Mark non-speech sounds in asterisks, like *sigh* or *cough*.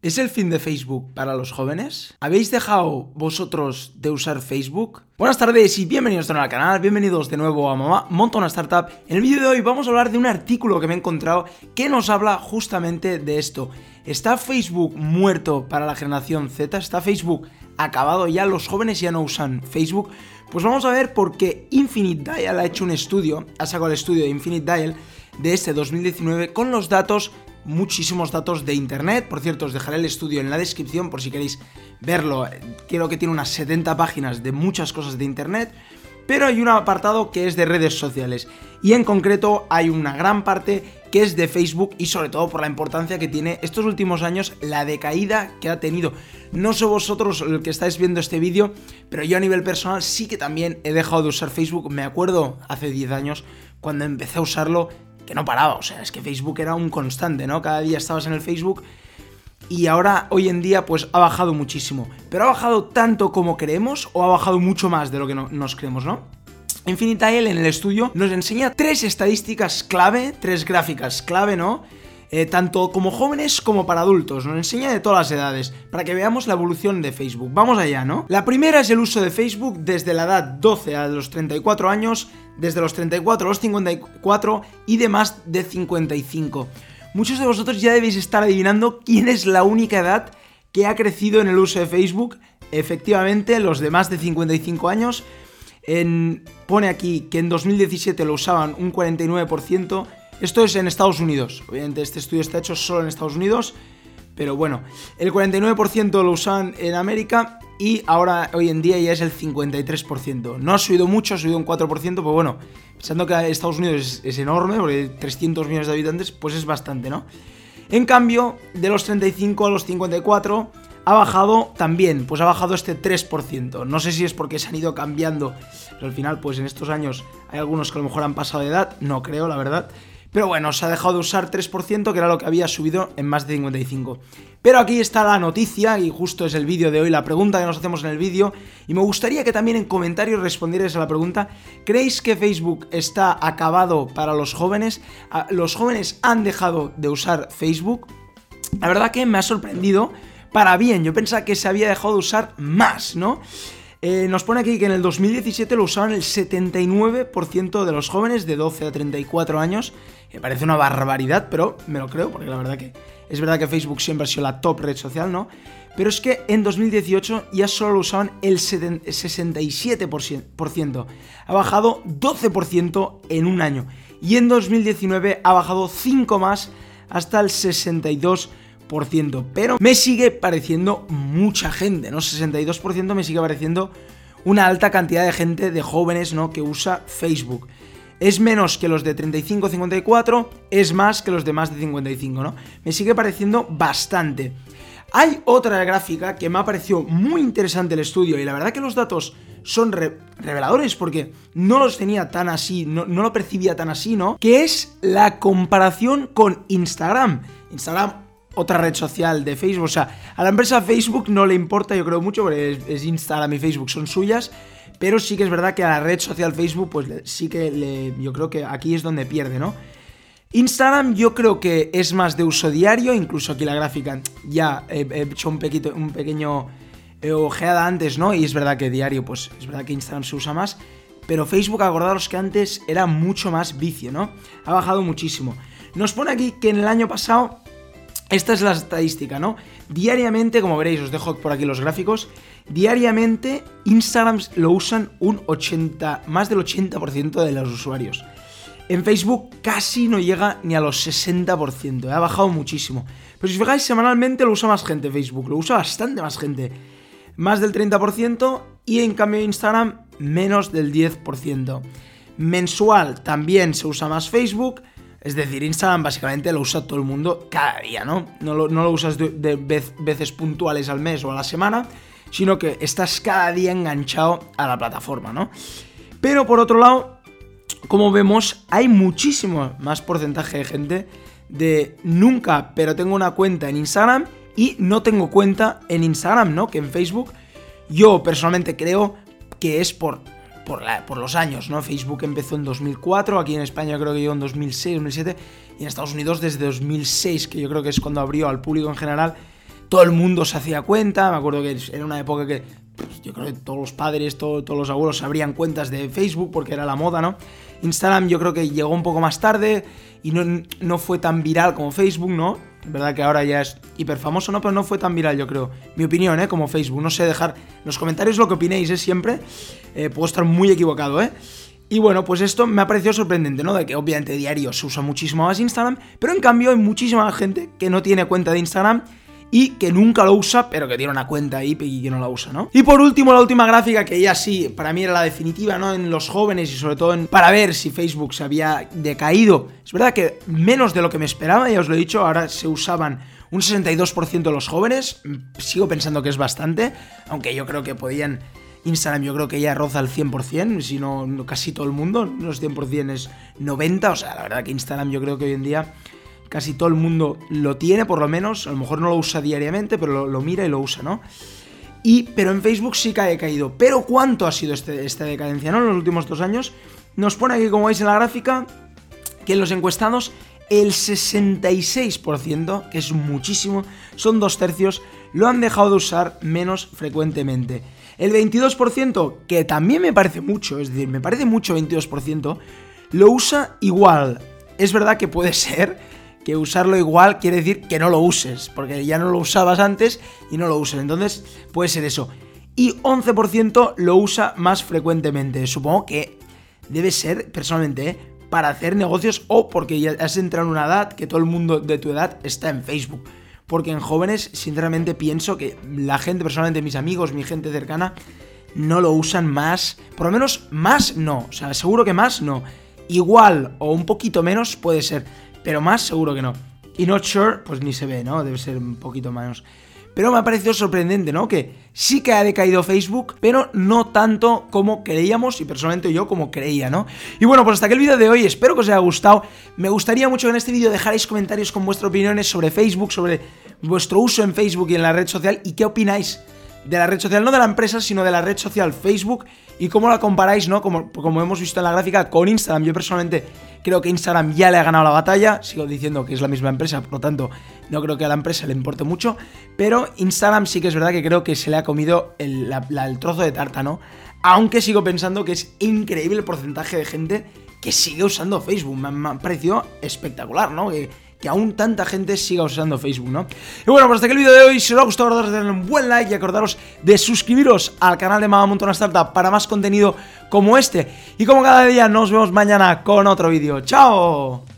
¿Es el fin de Facebook para los jóvenes? ¿Habéis dejado vosotros de usar Facebook? Buenas tardes y bienvenidos de nuevo al canal, bienvenidos de nuevo a Mamá Monta una Startup. En el vídeo de hoy vamos a hablar de un artículo que me he encontrado que nos habla justamente de esto. ¿Está Facebook muerto para la generación Z? ¿Está Facebook acabado ya? ¿Los jóvenes ya no usan Facebook? Pues vamos a ver por qué Infinite Dial ha hecho un estudio, ha sacado el estudio de Infinite Dial de este 2019 con los datos muchísimos datos de internet. Por cierto, os dejaré el estudio en la descripción por si queréis verlo. Creo que tiene unas 70 páginas de muchas cosas de internet. Pero hay un apartado que es de redes sociales. Y en concreto hay una gran parte que es de Facebook y sobre todo por la importancia que tiene estos últimos años la decaída que ha tenido. No sé vosotros el que estáis viendo este vídeo, pero yo a nivel personal sí que también he dejado de usar Facebook. Me acuerdo hace 10 años cuando empecé a usarlo que no paraba, o sea, es que Facebook era un constante, ¿no? Cada día estabas en el Facebook y ahora, hoy en día, pues ha bajado muchísimo. Pero ha bajado tanto como creemos o ha bajado mucho más de lo que nos creemos, ¿no? Infinitail en el estudio nos enseña tres estadísticas clave, tres gráficas clave, ¿no? Eh, tanto como jóvenes como para adultos. Nos enseña de todas las edades, para que veamos la evolución de Facebook. Vamos allá, ¿no? La primera es el uso de Facebook desde la edad 12 a los 34 años, desde los 34 a los 54 y de más de 55. Muchos de vosotros ya debéis estar adivinando quién es la única edad que ha crecido en el uso de Facebook. Efectivamente, los de más de 55 años. Pone aquí que en 2017 lo usaban un 49%, esto es en Estados Unidos. Obviamente este estudio está hecho solo en Estados Unidos. Pero bueno, el 49% lo usan en América y ahora hoy en día ya es el 53%. No ha subido mucho, ha subido un 4%, pero bueno, pensando que Estados Unidos es, enorme, porque 300 millones de habitantes, pues es bastante, ¿no? En cambio, de los 35 a los 54 ha bajado también, pues ha bajado este 3%. No sé si es porque se han ido cambiando, pero al final, pues en estos años hay algunos que a lo mejor han pasado de edad, no creo, la verdad. Pero bueno, se ha dejado de usar 3%, que era lo que había subido en más de 55. Pero aquí está la noticia, y justo es el vídeo de hoy, la pregunta que nos hacemos en el vídeo, y me gustaría que también en comentarios respondierais a la pregunta, ¿creéis que Facebook está acabado para los jóvenes? Ah, ¿Los jóvenes han dejado de usar Facebook? La verdad que me ha sorprendido para bien, yo pensaba que se había dejado de usar más, ¿no? Eh, nos pone aquí que en el 2017 lo usaban el 79% de los jóvenes de 12 a 34 años. Me parece una barbaridad, pero me lo creo, porque la verdad que es verdad que Facebook siempre ha sido la top red social, ¿no? Pero es que en 2018 ya solo lo usaban el 67%. Ha bajado 12% en un año. Y en 2019 ha bajado 5 más hasta el 62%. Pero me sigue pareciendo mucha gente, ¿no? 62% me sigue pareciendo una alta cantidad de gente, de jóvenes, ¿no? Que usa Facebook. Es menos que los de 35-54, es más que los de más de 55, ¿no? Me sigue pareciendo bastante. Hay otra gráfica que me ha parecido muy interesante el estudio y la verdad que los datos son reveladores porque no los tenía tan así, no, no, lo percibía tan así, ¿no? Que es la comparación con Instagram. Instagram otra red social de Facebook. O sea, a la empresa Facebook no le importa, yo creo mucho, porque es, Instagram y Facebook son suyas. Pero sí que es verdad que a la red social Facebook, pues sí que yo creo que aquí es donde pierde, ¿no? Instagram yo creo que es más de uso diario, incluso aquí la gráfica ya he, hecho un, pequito, un pequeño eh, ojeada antes, ¿no? Y es verdad que diario, pues es verdad que Instagram se usa más. Pero Facebook, acordaros que antes era mucho más vicio, ¿no? Ha bajado muchísimo. Nos pone aquí que en el año pasado esta es la estadística, ¿no? Diariamente, como veréis, os dejo por aquí los gráficos, diariamente Instagram lo usan un 80, más del 80% de los usuarios. En Facebook casi no llega ni a los 60%, ¿eh? ha bajado muchísimo. Pero si os fijáis, semanalmente lo usa más gente Facebook, lo usa bastante más gente. Más del 30% y en cambio Instagram menos del 10%. Mensual también se usa más Facebook, es decir, Instagram básicamente lo usa todo el mundo cada día, ¿no? No lo, usas de, veces puntuales al mes o a la semana, sino que estás cada día enganchado a la plataforma, ¿no? Pero por otro lado, como vemos, hay muchísimo más porcentaje de gente de nunca, pero tengo una cuenta en Instagram y no tengo cuenta en Instagram, ¿no? Que en Facebook. Yo personalmente creo que es por por, los años, ¿no? Facebook empezó en 2004, aquí en España creo que llegó en 2006, 2007, y en Estados Unidos desde 2006, que yo creo que es cuando abrió al público en general, todo el mundo se hacía cuenta, me acuerdo que era una época que pues, yo creo que todos los padres, todos los abuelos abrían cuentas de Facebook porque era la moda, ¿no? Instagram yo creo que llegó un poco más tarde y no, no fue tan viral como Facebook, ¿no? Verdad que ahora ya es hiper famoso, ¿no? Pero no fue tan viral, yo creo. Mi opinión, ¿eh? Como Facebook. No sé, dejar en los comentarios lo que opinéis, ¿eh? Siempre. Eh, puedo estar muy equivocado, ¿eh? Y bueno, pues esto me ha parecido sorprendente, ¿no? De que obviamente diario se usa muchísimo más Instagram, pero en cambio hay muchísima gente que no tiene cuenta de Instagram y que nunca lo usa, pero que tiene una cuenta ahí y que no la usa, ¿no? Y por último, la última gráfica, que ya sí, para mí era la definitiva, ¿no? En los jóvenes y sobre todo en, para ver si Facebook se había decaído. Es verdad que menos de lo que me esperaba, ya os lo he dicho, ahora se usaban un 62% de los jóvenes, sigo pensando que es bastante, aunque yo creo que podían... Instagram yo creo que ya roza el 100%, si no casi todo el mundo, no es 100% es 90%, o sea, la verdad que Instagram yo creo que hoy en día casi todo el mundo lo tiene, por lo menos. A lo mejor no lo usa diariamente, pero lo, mira y lo usa, ¿no? Y, pero en Facebook sí que ha decaído. Pero ¿cuánto ha sido este, esta decadencia, ¿no? En los últimos dos años. Nos pone aquí, como veis en la gráfica, que en los encuestados el 66%, que es muchísimo, son dos tercios, lo han dejado de usar menos frecuentemente. El 22%, que también me parece mucho, es decir, me parece mucho 22%, lo usa igual. Es verdad que puede *laughs* ser que usarlo igual quiere decir que no lo uses, porque ya no lo usabas antes y no lo uses. Entonces puede ser eso. Y 11% lo usa más frecuentemente. Supongo que debe ser, personalmente, ¿eh? para hacer negocios o porque ya has entrado en una edad que todo el mundo de tu edad está en Facebook. Porque en jóvenes, sinceramente, pienso que la gente, personalmente mis amigos, mi gente cercana, no lo usan más. Por lo menos más no. O sea, seguro que más no. Igual o un poquito menos puede ser pero más seguro que no. Y not sure, pues ni se ve, ¿no? Debe ser un poquito menos. Pero me ha parecido sorprendente, ¿no? Que sí que ha decaído Facebook, pero no tanto como creíamos y personalmente yo como creía, ¿no? Y bueno, pues hasta aquí el vídeo de hoy, espero que os haya gustado. Me gustaría mucho que en este vídeo dejarais comentarios con vuestras opiniones sobre Facebook, sobre vuestro uso en Facebook y en la red social y qué opináis de la red social, no de la empresa, sino de la red social Facebook y cómo la comparáis, ¿no? Como, como hemos visto en la gráfica con Instagram. Yo personalmente Creo que Instagram ya le ha ganado la batalla. Sigo diciendo que es la misma empresa, por lo tanto, no creo que a la empresa le importe mucho. Pero Instagram sí que es verdad que creo que se le ha comido el, trozo de tarta, ¿no? Aunque sigo pensando que es increíble el porcentaje de gente que sigue usando Facebook. Me, ha parecido espectacular, ¿no? Que, que aún tanta gente siga usando Facebook, ¿no? Y bueno, pues hasta aquí el vídeo de hoy. Si os ha gustado, darle un buen like y acordaros de suscribiros al canal de Mama Montona Startup para más contenido como este. Y como cada día, nos vemos mañana con otro vídeo. ¡Chao!